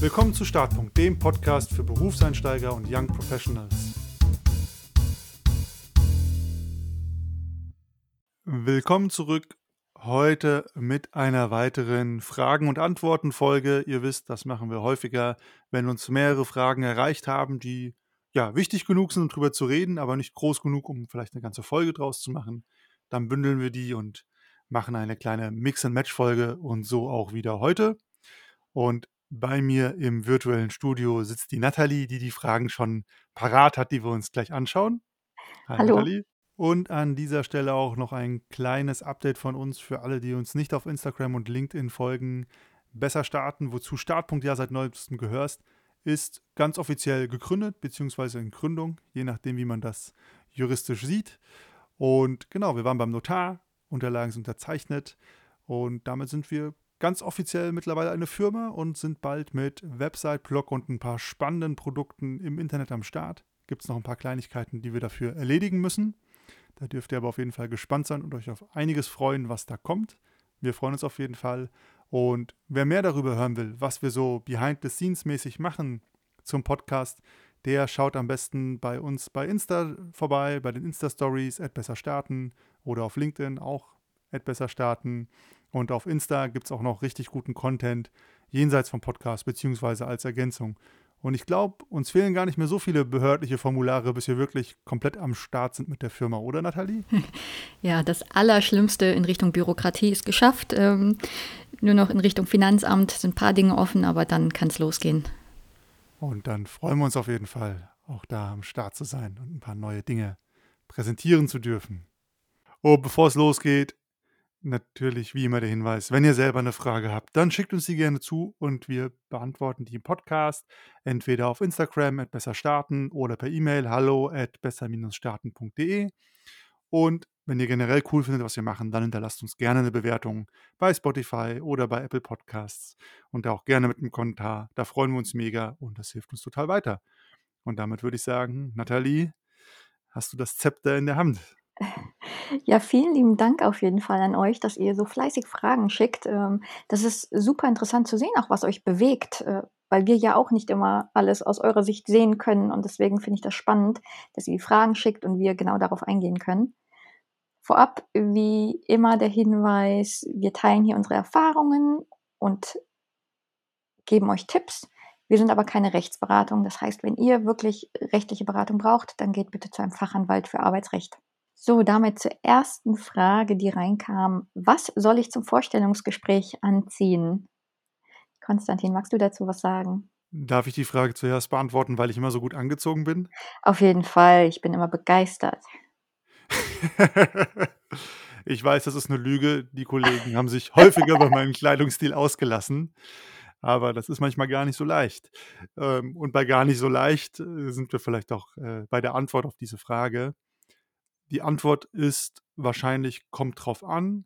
Willkommen zu Startpunkt, dem Podcast für Berufseinsteiger und Young Professionals. Willkommen zurück heute mit einer weiteren Fragen- und Antworten-Folge. Ihr wisst, das machen wir häufiger, wenn uns mehrere Fragen erreicht haben, die ja wichtig genug sind, um drüber zu reden, aber nicht groß genug, um vielleicht eine ganze Folge draus zu machen. Dann bündeln wir die und machen eine kleine Mix-and-Match-Folge und so auch wieder heute. Und bei mir im virtuellen Studio sitzt die Nathalie, die die Fragen schon parat hat, die wir uns gleich anschauen. Hi, Hallo. Nathalie. Und an dieser Stelle auch noch ein kleines Update von uns für alle, die uns nicht auf Instagram und LinkedIn folgen. Besser starten, wozu Startpunkt ja seit neuestem gehörst, ist ganz offiziell gegründet, beziehungsweise in Gründung, je nachdem, wie man das juristisch sieht. Und genau, wir waren beim Notar, Unterlagen sind unterzeichnet und damit sind wir ganz offiziell mittlerweile eine Firma und sind bald mit Website, Blog und ein paar spannenden Produkten im Internet am Start. Gibt es noch ein paar Kleinigkeiten, die wir dafür erledigen müssen. Da dürft ihr aber auf jeden Fall gespannt sein und euch auf einiges freuen, was da kommt. Wir freuen uns auf jeden Fall. Und wer mehr darüber hören will, was wir so behind the scenes mäßig machen zum Podcast, der schaut am besten bei uns bei Insta vorbei, bei den Insta-Stories, besser starten oder auf LinkedIn auch besser starten. Und auf Insta gibt es auch noch richtig guten Content jenseits vom Podcast, beziehungsweise als Ergänzung. Und ich glaube, uns fehlen gar nicht mehr so viele behördliche Formulare, bis wir wirklich komplett am Start sind mit der Firma, oder Nathalie? Ja, das Allerschlimmste in Richtung Bürokratie ist geschafft. Ähm, nur noch in Richtung Finanzamt sind ein paar Dinge offen, aber dann kann es losgehen. Und dann freuen wir uns auf jeden Fall, auch da am Start zu sein und ein paar neue Dinge präsentieren zu dürfen. Oh, bevor es losgeht, Natürlich wie immer der Hinweis, wenn ihr selber eine Frage habt, dann schickt uns sie gerne zu und wir beantworten die im Podcast, entweder auf Instagram at besser starten oder per E-Mail hallo at besser-starten.de. Und wenn ihr generell cool findet, was wir machen, dann hinterlasst uns gerne eine Bewertung bei Spotify oder bei Apple Podcasts und auch gerne mit einem Kommentar. Da freuen wir uns mega und das hilft uns total weiter. Und damit würde ich sagen, Nathalie, hast du das Zepter in der Hand? Ja, vielen lieben Dank auf jeden Fall an euch, dass ihr so fleißig Fragen schickt. Ähm, das ist super interessant zu sehen, auch was euch bewegt, äh, weil wir ja auch nicht immer alles aus eurer Sicht sehen können. Und deswegen finde ich das spannend, dass ihr die Fragen schickt und wir genau darauf eingehen können. Vorab, wie immer, der Hinweis, wir teilen hier unsere Erfahrungen und geben euch Tipps. Wir sind aber keine Rechtsberatung. Das heißt, wenn ihr wirklich rechtliche Beratung braucht, dann geht bitte zu einem Fachanwalt für Arbeitsrecht. So, damit zur ersten Frage, die reinkam. Was soll ich zum Vorstellungsgespräch anziehen? Konstantin, magst du dazu was sagen? Darf ich die Frage zuerst beantworten, weil ich immer so gut angezogen bin? Auf jeden Fall, ich bin immer begeistert. ich weiß, das ist eine Lüge. Die Kollegen haben sich häufiger über meinen Kleidungsstil ausgelassen. Aber das ist manchmal gar nicht so leicht. Ähm, und bei gar nicht so leicht äh, sind wir vielleicht auch äh, bei der Antwort auf diese Frage. Die Antwort ist wahrscheinlich kommt drauf an.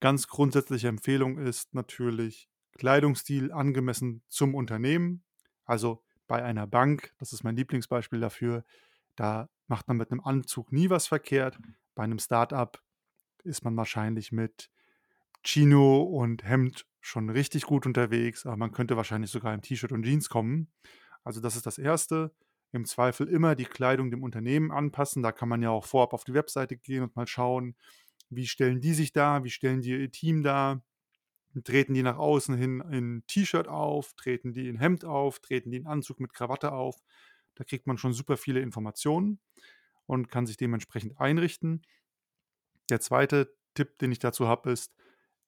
Ganz grundsätzliche Empfehlung ist natürlich Kleidungsstil angemessen zum Unternehmen. Also bei einer Bank, das ist mein Lieblingsbeispiel dafür, da macht man mit einem Anzug nie was verkehrt. Bei einem Startup ist man wahrscheinlich mit Chino und Hemd schon richtig gut unterwegs, aber man könnte wahrscheinlich sogar im T-Shirt und Jeans kommen. Also das ist das Erste im Zweifel immer die Kleidung dem Unternehmen anpassen. Da kann man ja auch vorab auf die Webseite gehen und mal schauen, wie stellen die sich da, wie stellen die ihr Team da. Treten die nach außen hin in T-Shirt auf, treten die in Hemd auf, treten die in Anzug mit Krawatte auf. Da kriegt man schon super viele Informationen und kann sich dementsprechend einrichten. Der zweite Tipp, den ich dazu habe, ist,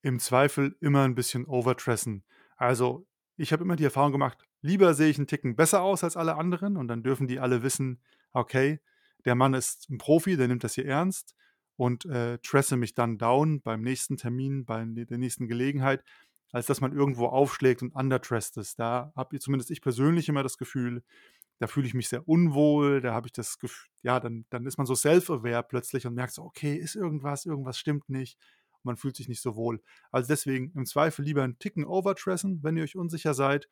im Zweifel immer ein bisschen overdressen. Also ich habe immer die Erfahrung gemacht, lieber sehe ich einen Ticken besser aus als alle anderen und dann dürfen die alle wissen, okay, der Mann ist ein Profi, der nimmt das hier ernst und äh, tresse mich dann down beim nächsten Termin, bei der nächsten Gelegenheit, als dass man irgendwo aufschlägt und underdressed ist. Da habe ich zumindest ich persönlich immer das Gefühl, da fühle ich mich sehr unwohl, da habe ich das Gefühl, ja, dann, dann ist man so self-aware plötzlich und merkt so, okay, ist irgendwas, irgendwas stimmt nicht man fühlt sich nicht so wohl. Also deswegen im Zweifel lieber einen Ticken overdressen, wenn ihr euch unsicher seid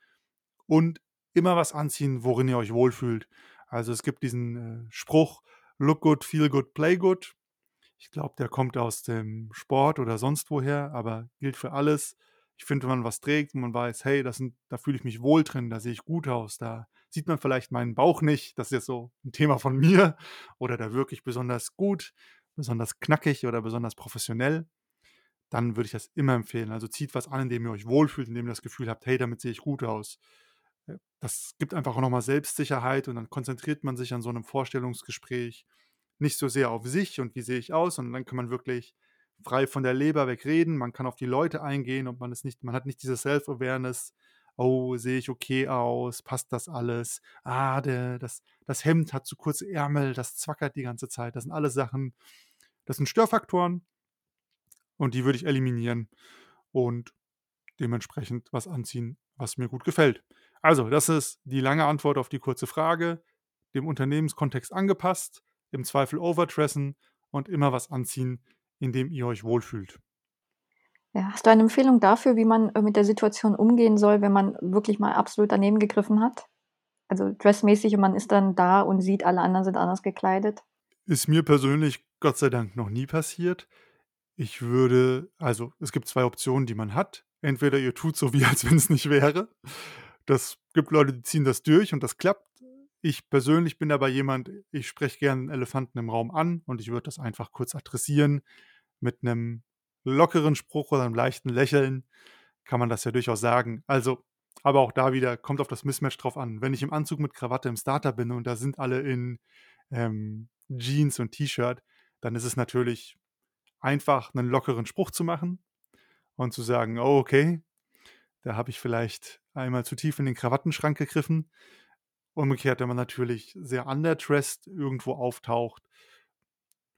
und immer was anziehen, worin ihr euch wohlfühlt. Also es gibt diesen äh, Spruch, look good, feel good, play good. Ich glaube, der kommt aus dem Sport oder sonst woher, aber gilt für alles. Ich finde, wenn man was trägt und man weiß: „Hey, sind da fühle ich mich wohl drin, da sehe ich gut aus, da sieht man vielleicht meinen Bauch nicht.“ Das ist jetzt so 'n Thema von mir. Oder da wirke ich besonders gut, besonders knackig oder besonders professionell. Dann würde ich das immer empfehlen. Also, zieht was an, in dem ihr euch wohlfühlt, in dem ihr das Gefühl habt: „Hey, damit sehe ich gut aus.“ Äh, das gibt einfach auch noch mal Selbstsicherheit und dann konzentriert man sich an so 'nem Vorstellungsgespräch nicht so sehr auf sich und wie sehe ich aus, sondern dann kann man wirklich frei von der Leber weg reden. Man kann auf die Leute eingehen und man ist nicht man hat nicht diese Self-Awareness: „Oh, sehe ich okay aus? Passt das alles? Ah, der das das Hemd hat zu kurze Ärmel, das zwackert die ganze Zeit.“ Das sind alles Sachen das sind Störfaktoren und die würde ich eliminieren und dementsprechend was anziehen, was mir gut gefällt. Also, das ist die lange Antwort auf die kurze Frage. Dem Unternehmenskontext angepasst, im Zweifel overdressen und immer was anziehen, in dem ihr euch wohlfühlt. Ja, hast du eine Empfehlung dafür, wie man, äh, mit der Situation umgehen soll, wenn man wirklich mal absolut daneben gegriffen hat? Also, dressmäßig und man ist dann da und sieht, alle anderen sind anders gekleidet? Ist mir persönlich Gott sei Dank noch nie passiert. Ich würde also, es gibt 2 Optionen, die man hat. Entweder ihr tut so, wie als wenn's nicht wäre. Das gibt Leute, die ziehen das durch und das klappt. Ich persönlich bin aber jemand, ich spreche gern Elefanten im Raum an und ich würde das einfach kurz adressieren. Mit 'nem lockeren Spruch oder 'nem leichten Lächeln kann man das ja durchaus sagen. Also aber auch da wieder, kommt auf das Mismatch drauf an. Wenn ich im Anzug mit Krawatte im Startup bin und da sind alle in, ähm, Jeans und T-Shirt, dann ist es natürlich einfach, 'nen lockeren Spruch zu machen und zu sagen: „Oh, okay, da habe ich vielleicht einmal zu tief in den Krawattenschrank gegriffen.“ Umgekehrt, wenn man natürlich sehr underdressed irgendwo auftaucht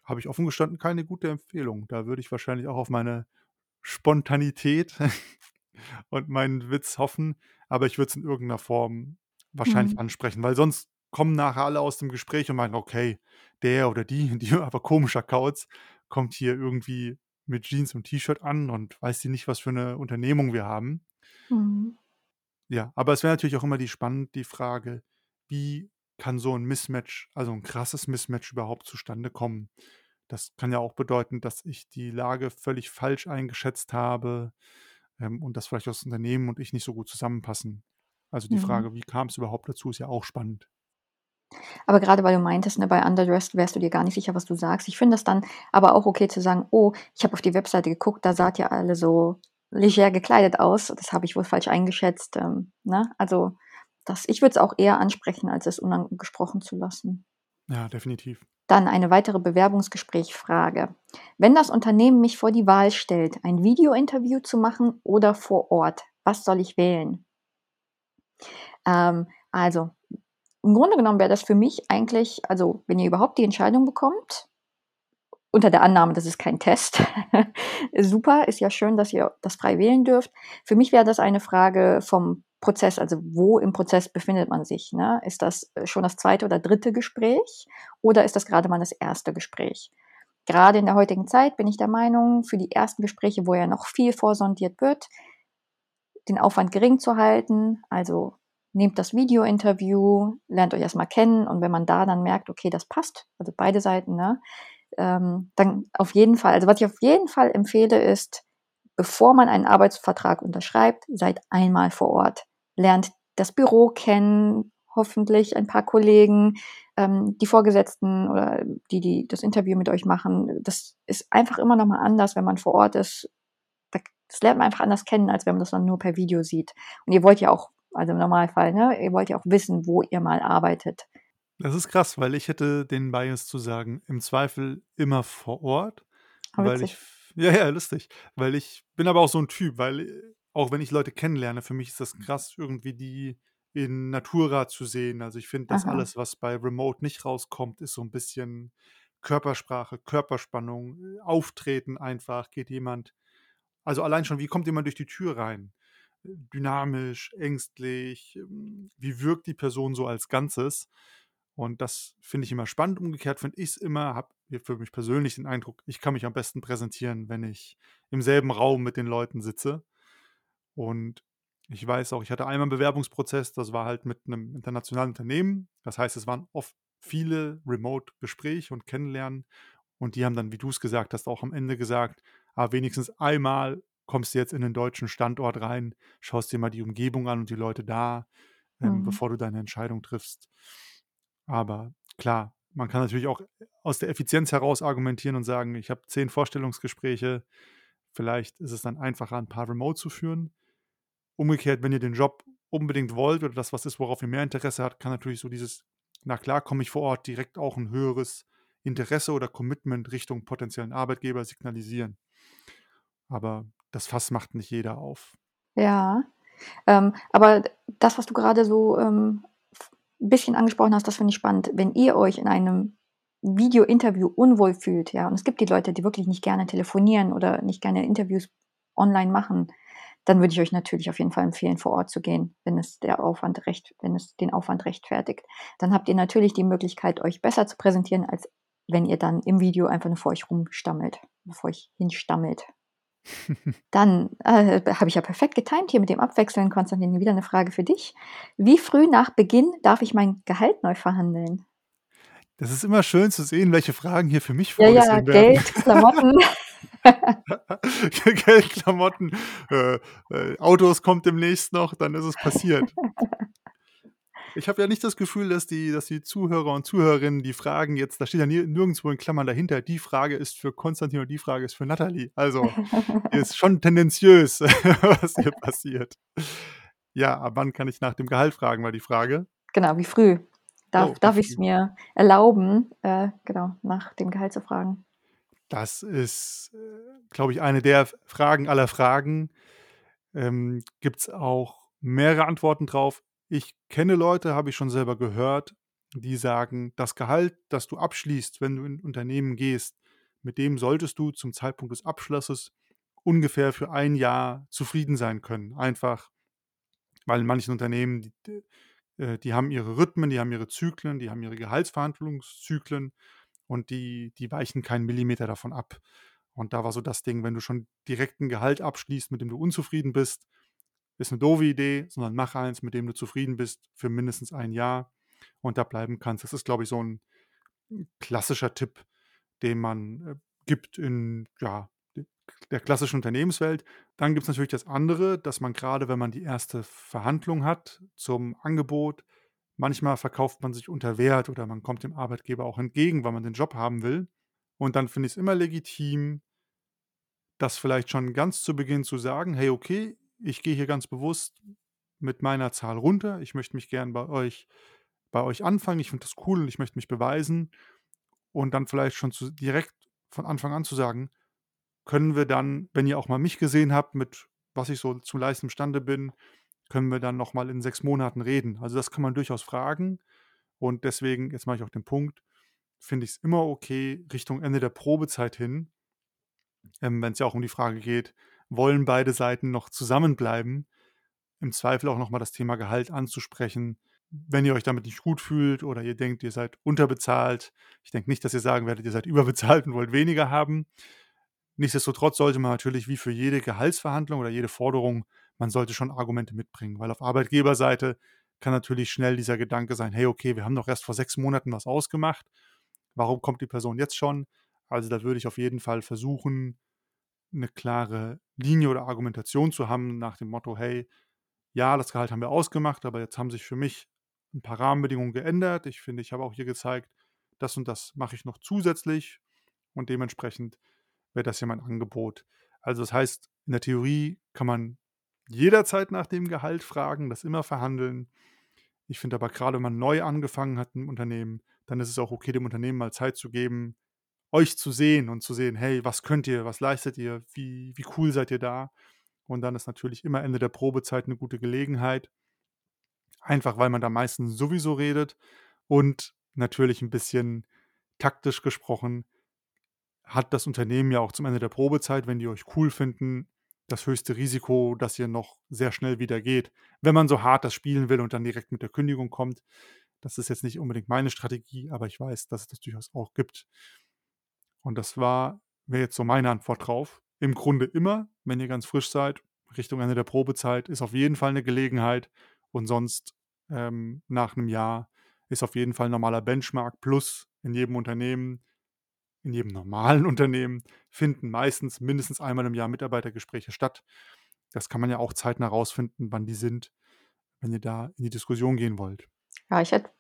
habe ich offen gestanden keine gute Empfehlung. Da würde ich wahrscheinlich auch auf meine Spontanität und meinen Witz hoffen, aber ich würde es in irgend 'ner Form wahrscheinlich Mhm. ansprechen, weil sonst kommen nachher alle aus dem Gespräch und meinen: „Okay, der oder die die aber komischer Kauz kommt hier irgendwie mit Jeans und T-Shirt an und weiß die nicht, was für 'ne Unternehmung wir haben.“ Mhm. Ja, aber es wäre natürlich auch immer die spannend die Frage: Wie kann so 'n Mismatch also 'n krasses Mismatch überhaupt zustande kommen? Das kann ja auch bedeuten, dass ich die Lage völlig falsch eingeschätzt habe, ähm, und dass vielleicht das Unternehmen und ich nicht so gut zusammenpassen. Also, die Mhm. Frage: „Wie kam's überhaupt dazu?“, ist ja auch spannend. Aber grade weil du meintest, ne, bei underdressed wärst du dir gar nicht sicher, was du sagst. Ich finde das dann aber auch okay zu sagen: „Oh, ich habe auf die Webseite geguckt, da seid ihr alle so leger gekleidet aus. Das habe ich wohl falsch eingeschätzt“, ähm, ne? Also, das ich würde es auch eher ansprechen, als es unangesprochen zu lassen. Ja, definitiv. Dann eine weitere Bewerbungsgespräch-Frage: „Wenn das Unternehmen mich vor die Wahl stellt, ein Videointerview zu machen oder vor Ort, was soll ich wählen?“ Ähm, also, im Grunde genommen wäre das für mich eigentlich also, wenn ihr überhaupt die Entscheidung bekommt unter der Annahme, das ist kein Test, super, ist ja schön, dass ihr das frei wählen dürft. Für mich wäre das eine Frage vom Prozess, also, wo im Prozess befindet man sich, ne? Ist das, äh, schon das 2. oder 3. Gespräch oder ist das grade mal das 1. Gespräch? Grade in der heutigen Zeit bin ich der Meinung, für die ersten Gespräche, wo ja noch viel vorsondiert wird den Aufwand gering zu halten. Also, nehmt das Videointerview, lernt euch erst mal kennen und wenn man da dann merkt: „Okay, das passt“, also, beide Seiten, ne, ähm, dann auf jeden Fall also, was ich auf jeden Fall empfehle, ist, bevor man einen Arbeitsvertrag unterschreibt, seid einmal vor Ort. Lernt das Büro kennen, hoffentlich ein paar Kollegen, ähm, die Vorgesetzten oder die, die das Interview mit euch machen. Das ist einfach immer noch mal anders, wenn man vor Ort ist. Das lernt man einfach anders kennen, als wenn man das dann nur per Video sieht. Und ihr wollt ja auch also, im Normalfall, ne, ihr wollt ja auch wissen, wo ihr mal arbeitet. Das ist krass, weil ich hätte den Bias zu sagen, im Zweifel immer vor Ort, Ah, weil ich witzig. ja, ja, lustig, weil ich bin aber auch so 'n Typ, weil, äh auch wenn ich Leute kennenlerne, für mich ist das krass, irgendwie die in Natura zu sehen. Also, ich finde, das Aha. alles, was bei Remote nicht rauskommt, ist so 'n bisschen Körpersprache, Körperspannung, äh, Auftreten einfach. Geht jemand also, allein schon, wie kommt jemand durch die Tür rein? Dynamisch, ängstlich? Hm, wie wirkt die Person so als Ganzes? Und das finde ich immer spannend. Umgekehrt finde ich's immer habe für mich persönlich den Eindruck, ich kann mich am besten präsentieren, wenn ich im selben Raum mit den Leuten sitze. Und ich weiß auch, ich hatte einmal 'n Bewerbungsprozess, das war halt mit 'nem internationalen Unternehmen. Das heißt, es waren oft viele Remote-Gespräche und Kennenlernen und die haben dann, wie du's gesagt hast, auch am Ende gesagt: „Ah, wenigstens einmal kommst du jetzt in den deutschen Standort rein, schaust dir mal die Umgebung an und die Leute da, ähm, Mhm. bevor du deine Entscheidung triffst. Aber klar, man kann natürlich auch aus der Effizienz heraus argumentieren und sagen: „Ich habe 10 Vorstellungsgespräche.“ Vielleicht ist es dann einfacher, 'n paar remote zu führen. Umgekehrt, wenn ihr den Job unbedingt wollt oder das was ist, worauf ihr mehr Interesse habt, kann natürlich so dieses: „Na klar, komme ich vor Ort“, direkt auch 'n höheres Interesse oder Commitment Richtung potenziellen Arbeitgeber signalisieren. Aber das Fass macht nicht jeder auf. Ja, ähm, aber das, was du grade so, ähm, f bisschen angesprochen hast, das finde ich spannend. Wenn ihr euch in einem Videointerview unwohl fühlt, ja, und es gibt die Leute, die wirklich nicht gerne telefonieren oder nicht gerne Interviews online machen, dann würde ich euch natürlich auf jeden Fall empfehlen, vor Ort zu gehen, wenn es der Aufwand recht wenn es den Aufwand rechtfertigt. Dann habt ihr natürlich die Möglichkeit, euch besser zu präsentieren, als wenn ihr dann im Video einfach nur vor euch rumstammelt vor euch hinstammelt. Dann, äh, habe ich ja perfekt getimt hier mit dem Abwechseln. Konstantin, wieder 'ne Frage für dich. Wie früh nach Beginn darf ich mein Gehalt neu verhandeln? Das ist immer schön zu sehen, welche Fragen hier für mich Ja, ja, werden. Geld, Klamotten. Geld, Klamotten, äh, äh, Autos kommt demnächst noch, dann ist es passiert. Ich habe ja nicht das Gefühl, dass die dass die Zuhörer und Zuhörerinnen die Fragen jetzt da steht ja nir nirgendswo in Klammern dahinter: „Die Frage ist für Konstantin und die Frage ist für Natalie.“ Also, ist schon tendenziös, was hier passiert. Ja, ab wann kann ich nach dem Gehalt fragen, war die Frage? Genau, wie früh Oh, darf wie darf ich's früh. mir erlauben, äh, genau, nach dem Gehalt zu fragen? Das ist, glaube ich, eine der Fragen aller Fragen. Ähm, gibt's auch mehrere Antworten drauf. Ich kenne Leute, habe ich schon selber gehört, die sagen: „Das Gehalt, das du abschließt, wenn du in 'n Unternehmen gehst, mit dem solltest du zum Zeitpunkt des Abschlusses ungefähr für 1 Jahr zufrieden sein können.“ Einfach, weil in manchen Unternehmen, die äh, die haben ihre Rhythmen, die haben ihre Zyklen, die haben ihre Gehaltsverhandlungszyklen und die die weichen keinen Millimeter davon ab. Und da war so das Ding, wenn du schon direkt 'n Gehalt abschließt, mit dem du unzufrieden bist, ist 'ne doofe Idee, sondern mach eins, mit dem du zufrieden bist für mindestens 1 Jahr und da bleiben kannst. Das ist, glaube ich, so 'n 'n klassischer Tipp, den man, äh, gibt in, ja, der klassischen Unternehmenswelt. Dann gibt's natürlich das andere, dass man grade, wenn man die 1. Verhandlung hat zum Angebot manchmal verkauft man sich unter Wert oder man kommt dem Arbeitgeber auch entgegen, weil man den Job haben will. Und dann finde ich's immer legitim das vielleicht schon ganz zu Beginn zu sagen: „Hey, okay, ich gehe hier ganz bewusst mit meiner Zahl runter. Ich möchte mich gern bei euch bei euch anfangen. Ich finde das cool und ich möchte mich beweisen.“ Und dann vielleicht schon zu direkt von Anfang an zu sagen: „Können wir dann, wenn ihr auch mal mich gesehen habt, mit was ich so zu leisten imstande bin, können wir dann noch mal in 6 Monaten reden?“ Also, das kann man durchaus fragen und deswegen, jetzt mache ich auch den Punkt, finde ich's immer okay, Richtung Ende der Probezeit hin ähm, wenn's ja auch um die Frage geht: Wollen beide Seiten noch zusammenbleiben? Im Zweifel auch noch mal das Thema Gehalt anzusprechen, wenn ihr euch damit nicht gut fühlt oder ihr denkt, ihr seid unterbezahlt. Ich denke nicht, dass ihr sagen werdet, ihr seid überbezahlt und wollt weniger haben. Nichtsdestotrotz sollte man natürlich wie für jede Gehaltsverhandlung oder jede Forderung man sollte schon Argumente mitbringen, weil auf Arbeitgeberseite kann natürlich schnell dieser Gedanke sein: „Hey, okay, wir haben doch erst vor 6 Monaten was ausgemacht. Warum kommt die Person jetzt schon?“ Also, da würde ich auf jeden Fall versuchen, 'ne klare Linie oder Argumentation zu haben nach dem Motto: „Hey, ja, das Gehalt haben wir ausgemacht, aber jetzt haben sich für mich 'n paar Rahmenbedingungen geändert. Ich finde, ich habe auch hier gezeigt, das und das mache ich noch zusätzlich und dementsprechend wäre das hier mein Angebot.“ Also, das heißt, in der Theorie kann man jederzeit nach dem Gehalt fragen, das immer verhandeln. Ich finde aber grade, wenn man neu angefangen hat im Unternehmen, dann ist es auch okay, dem Unternehmen mal Zeit zu geben, euch zu sehen und zu sehen: „Hey, was könnt ihr? Was leistet ihr? Wie wie cool seid ihr da?“ Und dann ist natürlich immer Ende der Probezeit 'ne gute Gelegenheit einfach, weil man da meistens sowieso redet und natürlich 'n bisschen taktisch gesprochen hat das Unternehmen ja auch zum Ende der Probezeit, wenn die euch cool finden, das höchste Risiko, dass ihr noch sehr schnell wieder geht. Wenn man so hart das spielen will und dann direkt mit der Kündigung kommt. Das ist jetzt nicht unbedingt meine Strategie, aber ich weiß, dass es das durchaus auch gibt. Und das war wäre jetzt so meine Antwort drauf. Im Grunde immer, wenn ihr ganz frisch seid, Richtung Ende der Probezeit ist auf jeden Fall 'ne Gelegenheit und sonst, ähm, nach 'nem Jahr ist auf jeden Fall 'n normaler Benchmark plus in jedem Unternehmen in jedem normalen Unternehmen finden meistens mindestens einmal im Jahr Mitarbeitergespräche statt. Das kann man ja auch zeitnah rausfinden, wann die sind, wenn ihr da in die Diskussion gehen wollt. Ja, ich hätte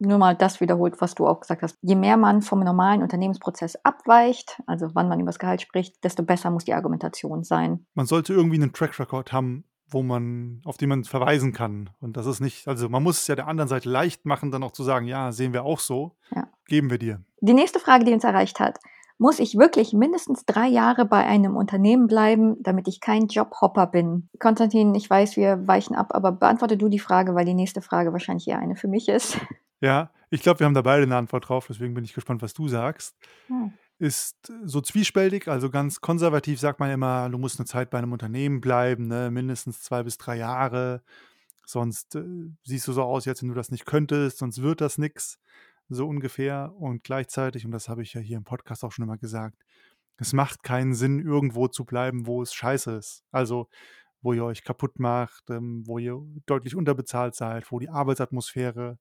nur mal das wiederholt, was du auch gesagt hast. Je mehr man vom normalen Unternehmensprozess abweicht, also wann man über das Gehalt spricht, desto besser muss die Argumentation sein. Man sollte irgendwie einen Track Record haben, wo man, auf den man verweisen kann. Und das ist nicht, also man muss es ja der anderen Seite leicht machen, dann auch zu sagen, ja, sehen wir auch so, Ja. geben wir dir. Die nächste Frage, die uns erreicht hat. Muss ich wirklich mindestens drei Jahre bei einem Unternehmen bleiben, damit ich kein Jobhopper bin? Konstantin, ich weiß, wir weichen ab, aber beantworte du die Frage, weil die nächste Frage wahrscheinlich eher eine für mich ist. Ja, ich glaube, wir haben da beide eine Antwort drauf, deswegen bin ich gespannt, was du sagst. Hm. Ist so zwiespältig, also ganz konservativ sagt man immer, du musst eine Zeit bei einem Unternehmen bleiben, ne? mindestens zwei bis drei Jahre. Sonst äh, siehst du so aus, als wenn du das nicht könntest, sonst wird das nix. So ungefähr. Und gleichzeitig, und das habe ich ja hier im Podcast auch schon immer gesagt, es macht keinen Sinn, irgendwo zu bleiben, wo es scheiße ist. Also, wo ihr euch kaputt macht, ähm, wo ihr deutlich unterbezahlt seid, wo die Arbeitsatmosphäre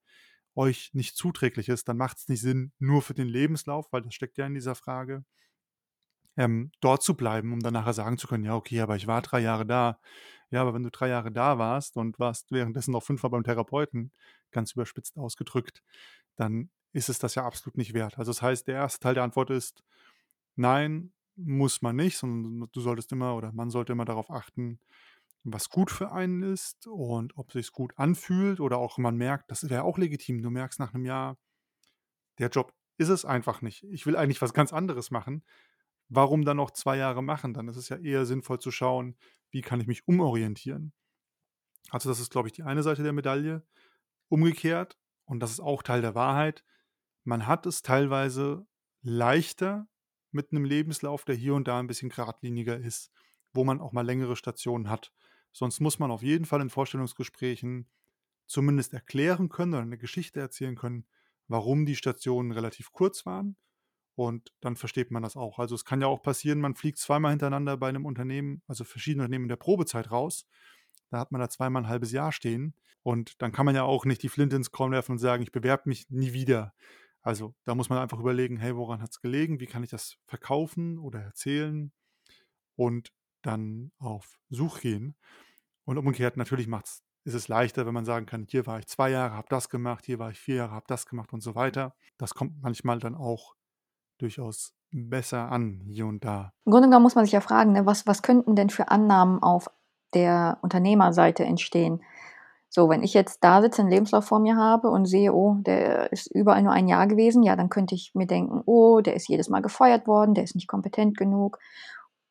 euch nicht zuträglich ist, dann macht es nicht Sinn, nur für den Lebenslauf, weil das steckt ja in dieser Frage, ähm, dort zu bleiben, um dann nachher sagen zu können, ja, okay, aber ich war drei Jahre da. Ja, aber wenn du drei Jahre da warst und warst währenddessen noch fünfmal beim Therapeuten, ganz überspitzt ausgedrückt, dann ist es das ja absolut nicht wert. Also das heißt, der erste Teil der Antwort ist, nein, muss man nicht, sondern du solltest immer oder man sollte immer darauf achten, was gut für einen ist und ob sich's gut anfühlt oder auch man merkt, das wäre auch legitim. Du merkst nach einem Jahr, der Job ist es einfach nicht. Ich will eigentlich was ganz anderes machen. Warum dann noch zwei Jahre machen? Dann ist es ja eher sinnvoll zu schauen, wie kann ich mich umorientieren. Also das ist, glaube ich, die eine Seite der Medaille. Umgekehrt, und das ist auch Teil der Wahrheit, man hat es teilweise leichter mit einem Lebenslauf, der hier und da ein bisschen geradliniger ist, wo man auch mal längere Stationen hat. Sonst muss man auf jeden Fall in Vorstellungsgesprächen zumindest erklären können oder eine Geschichte erzählen können, warum die Stationen relativ kurz waren. Und dann versteht man das auch. Also es kann ja auch passieren, man fliegt zweimal hintereinander bei einem Unternehmen, also verschiedene Unternehmen in der Probezeit raus. Da hat man da zweimal ein halbes Jahr stehen. Und dann kann man ja auch nicht die Flinte ins Korn werfen und sagen, ich bewerbe mich nie wieder. Also da muss man einfach überlegen, hey, woran hat es gelegen? Wie kann ich das verkaufen oder erzählen? Und dann auf Such gehen. Und umgekehrt, natürlich macht's, ist es leichter, wenn man sagen kann, hier war ich zwei Jahre, habe das gemacht, hier war ich vier Jahre, habe das gemacht und so weiter. Das kommt manchmal dann auch durchaus besser an, hier und da. Im Grunde genommen muss man sich ja fragen, ne, was, was könnten denn für Annahmen auf der Unternehmerseite entstehen? So, wenn ich jetzt da sitze, einen Lebenslauf vor mir habe und sehe, oh, der ist überall nur ein Jahr gewesen, ja, dann könnte ich mir denken, oh, der ist jedes Mal gefeuert worden, der ist nicht kompetent genug.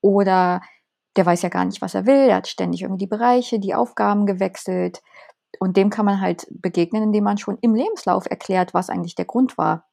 Oder der weiß ja gar nicht, was er will, der hat ständig irgendwie die Bereiche, die Aufgaben gewechselt. Und dem kann man halt begegnen, indem man schon im Lebenslauf erklärt, was eigentlich der Grund war.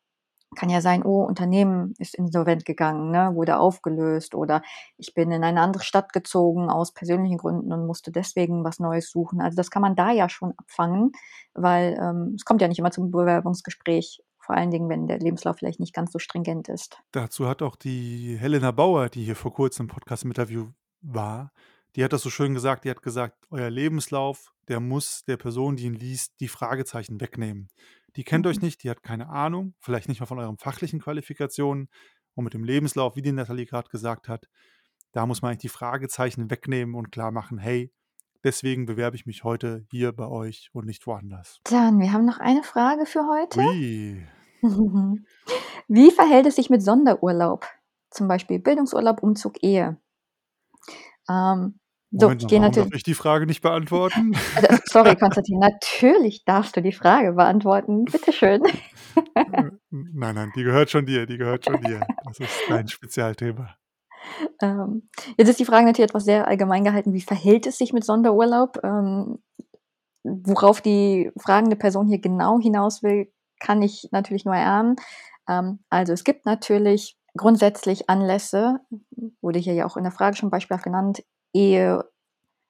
Kann ja sein, oh, Unternehmen ist insolvent gegangen, ne, wurde aufgelöst oder ich bin in eine andere Stadt gezogen aus persönlichen Gründen und musste deswegen was Neues suchen. Also das kann man da ja schon abfangen, weil ähm, es kommt ja nicht immer zum Bewerbungsgespräch, vor allen Dingen, wenn der Lebenslauf vielleicht nicht ganz so stringent ist. Dazu hat auch die Helena Bauer, die hier vor kurzem im Podcast im Interview war, die hat das so schön gesagt, die hat gesagt, euer Lebenslauf, der muss der Person, die ihn liest, die Fragezeichen wegnehmen. Die kennt euch Mhm. nicht, die hat keine Ahnung, vielleicht nicht mal von euren fachlichen Qualifikationen. Und mit dem Lebenslauf, wie die Nathalie gerade gesagt hat, da muss man eigentlich die Fragezeichen wegnehmen und klar machen, hey, deswegen bewerbe ich mich heute hier bei euch und nicht woanders. Dann, wir haben noch eine Frage für heute. Ui. Wie verhält es sich mit Sonderurlaub? Zum Beispiel Bildungsurlaub, Umzug, Ehe. Ähm, so, Moment ich mal, gehe warum natürlich. darf ich die Frage nicht beantworten? Also, sorry, Konstantin, natürlich darfst du die Frage beantworten. Bitteschön. Nein, nein, die gehört schon dir, die gehört schon dir. Das ist dein Spezialthema. Ähm, jetzt ist die Frage natürlich etwas sehr allgemein gehalten. Wie verhält es sich mit Sonderurlaub? Ähm, worauf die fragende Person hier genau hinaus will, kann ich natürlich nur erahnen. Ähm, also es gibt natürlich grundsätzlich Anlässe, wurde hier ja auch in der Frage schon beispielhaft genannt, Ehe,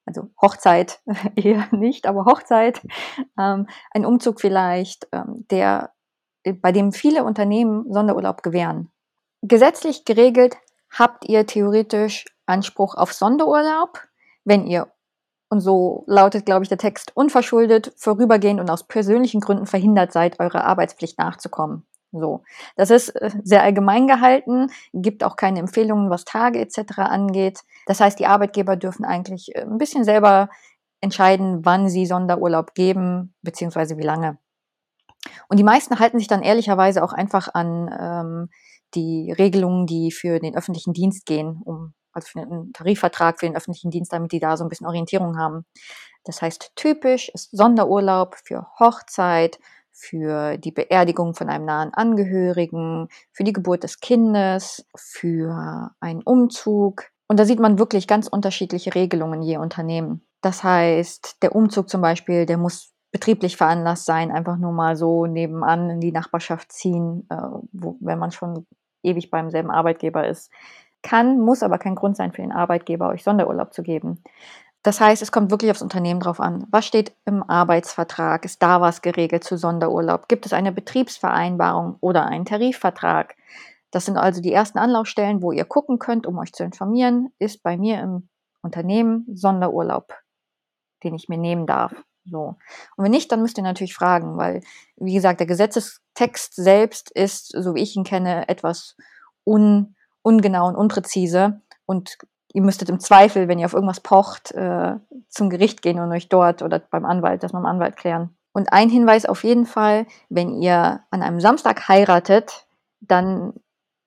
also Hochzeit, Ehe nicht, aber Hochzeit, ähm, ein Umzug vielleicht, ähm, der, bei dem viele Unternehmen Sonderurlaub gewähren. Gesetzlich geregelt habt ihr theoretisch Anspruch auf Sonderurlaub, wenn ihr, und so lautet, glaube ich, der Text, unverschuldet, vorübergehend und aus persönlichen Gründen verhindert seid, eurer Arbeitspflicht nachzukommen. So, das ist äh, sehr allgemein gehalten, gibt auch keine Empfehlungen, was Tage etc. angeht. Das heißt, die Arbeitgeber dürfen eigentlich äh, ein bisschen selber entscheiden, wann sie Sonderurlaub geben, beziehungsweise wie lange. Und die meisten halten sich dann ehrlicherweise auch einfach an ähm, die Regelungen, die für den öffentlichen Dienst gehen, um also für einen Tarifvertrag für den öffentlichen Dienst, damit die da so ein bisschen Orientierung haben. Das heißt, typisch ist Sonderurlaub für Hochzeit, für die Beerdigung von einem nahen Angehörigen, für die Geburt des Kindes, für einen Umzug. Und da sieht man wirklich ganz unterschiedliche Regelungen je Unternehmen. Das heißt, der Umzug zum Beispiel, der muss betrieblich veranlasst sein, einfach nur mal so nebenan in die Nachbarschaft ziehen, äh, wo, wenn man schon ewig beim selben Arbeitgeber ist. Kann, muss aber kein Grund sein für den Arbeitgeber, euch Sonderurlaub zu geben. Das heißt, es kommt wirklich aufs Unternehmen drauf an. Was steht im Arbeitsvertrag? Ist da was geregelt zu Sonderurlaub? Gibt es eine Betriebsvereinbarung oder einen Tarifvertrag? Das sind also die ersten Anlaufstellen, wo ihr gucken könnt, um euch zu informieren, ist bei mir im Unternehmen Sonderurlaub, den ich mir nehmen darf. So. Und wenn nicht, dann müsst ihr natürlich fragen, weil, wie gesagt, der Gesetzestext selbst ist, so wie ich ihn kenne, etwas un, ungenau und unpräzise und ihr müsstet im Zweifel, wenn ihr auf irgendwas pocht, äh, zum Gericht gehen und euch dort oder beim Anwalt, das dem Anwalt klären. Und ein Hinweis auf jeden Fall, wenn ihr an einem Samstag heiratet, dann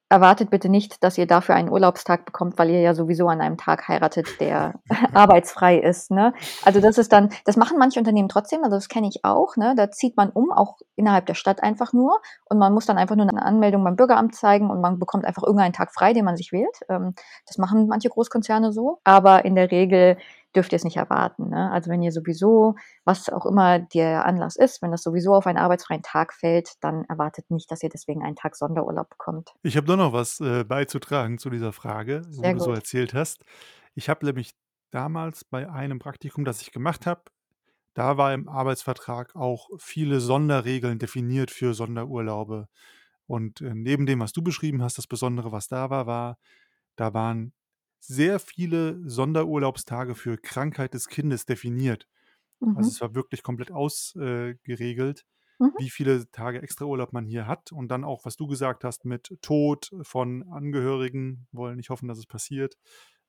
erwartet bitte nicht, dass ihr dafür einen Urlaubstag bekommt, weil ihr ja sowieso an einem Tag heiratet, der arbeitsfrei ist. Ne? Also das ist dann, das machen manche Unternehmen trotzdem, also das kenne ich auch. Ne? Da zieht man um, auch innerhalb der Stadt einfach nur und man muss dann einfach nur eine Anmeldung beim Bürgeramt zeigen und man bekommt einfach irgendeinen Tag frei, den man sich wählt. Ähm, das machen manche Großkonzerne so, aber in der Regel dürft ihr es nicht erwarten. Ne? Also wenn ihr sowieso, was auch immer der Anlass ist, wenn das sowieso auf einen arbeitsfreien Tag fällt, dann erwartet nicht, dass ihr deswegen einen Tag Sonderurlaub bekommt. Ich habe doch noch was äh, beizutragen zu dieser Frage, wo Sehr du so gut. erzählt hast. Ich habe nämlich damals bei einem Praktikum, das ich gemacht habe, da war im Arbeitsvertrag auch viele Sonderregeln definiert für Sonderurlaube. Und äh, neben dem, was du beschrieben hast, das Besondere, was da war, war, da waren sehr viele Sonderurlaubstage für Krankheit des Kindes definiert. Also Mhm. es war wirklich komplett ausgeregelt, Mhm. wie viele Tage Extraurlaub man hier hat und dann auch, was du gesagt hast mit Tod von Angehörigen, wollen nicht hoffen, dass es passiert,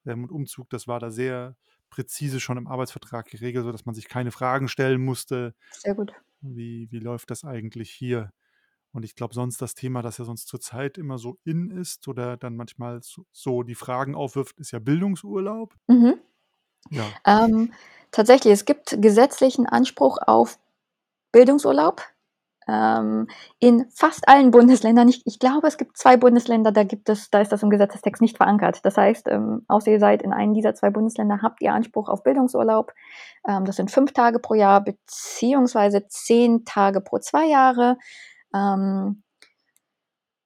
ähm, und Umzug, das war da sehr präzise schon im Arbeitsvertrag geregelt, sodass man sich keine Fragen stellen musste, Sehr gut. wie, wie läuft das eigentlich hier? Und ich glaube, sonst das Thema, das ja sonst zurzeit immer so in ist oder dann manchmal so, so die Fragen aufwirft, ist ja Bildungsurlaub. Mhm. Ja, Ähm, tatsächlich, es gibt gesetzlichen Anspruch auf Bildungsurlaub ähm, in fast allen Bundesländern. Ich, ich glaube, es gibt zwei Bundesländer, da gibt es, da ist das im Gesetzestext nicht verankert. Das heißt, ähm, außer ihr seid in einem dieser zwei Bundesländer, habt ihr Anspruch auf Bildungsurlaub. Ähm, das sind fünf Tage pro Jahr beziehungsweise zehn Tage pro zwei Jahre. Ähm,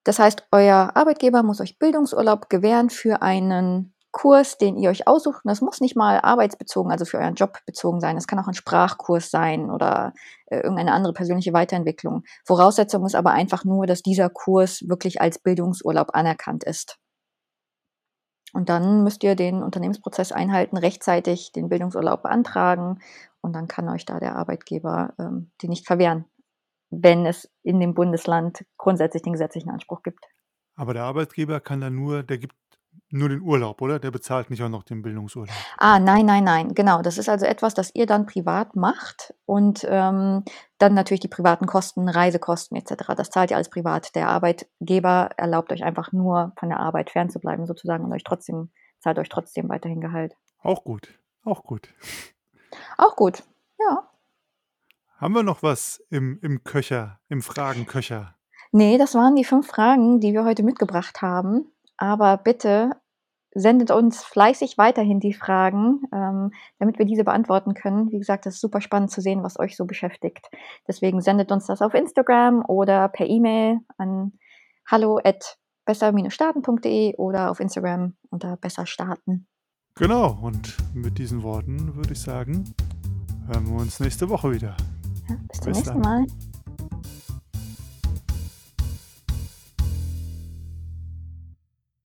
das heißt, euer Arbeitgeber muss euch Bildungsurlaub gewähren für einen Kurs, den ihr euch aussucht. Und das muss nicht mal arbeitsbezogen, also für euren Job bezogen sein. Es kann auch ein Sprachkurs sein oder äh, irgendeine andere persönliche Weiterentwicklung. Voraussetzung ist aber einfach nur, dass dieser Kurs wirklich als Bildungsurlaub anerkannt ist. Und dann müsst ihr den Unternehmensprozess einhalten, rechtzeitig den Bildungsurlaub beantragen und dann kann euch da der Arbeitgeber ähm, den nicht verwehren, wenn es in dem Bundesland grundsätzlich den gesetzlichen Anspruch gibt. aber der Arbeitgeber kann dann nur, der gibt nur den Urlaub, oder? Der bezahlt nicht auch noch den Bildungsurlaub. Ah, nein, nein, nein, genau. Das ist also etwas, das ihr dann privat macht und ähm, dann natürlich die privaten Kosten, Reisekosten etc. Das zahlt ihr alles privat. Der Arbeitgeber erlaubt euch einfach nur von der Arbeit fernzubleiben sozusagen und euch trotzdem zahlt euch trotzdem weiterhin Gehalt. Auch gut, auch gut. Auch gut. Ja. Haben wir noch was im, im Köcher, im Fragenköcher? Nee, das waren die fünf Fragen, die wir heute mitgebracht haben. Aber bitte sendet uns fleißig weiterhin die Fragen, ähm, damit wir diese beantworten können. Wie gesagt, das ist super spannend zu sehen, was euch so beschäftigt. Deswegen sendet uns das auf Instagram oder per E-Mail an hallo at besser-starten.de oder auf Instagram unter besser starten. Genau, und mit diesen Worten würde ich sagen, hören wir uns nächste Woche wieder. Ja, bis zum Bis nächsten dann. Mal.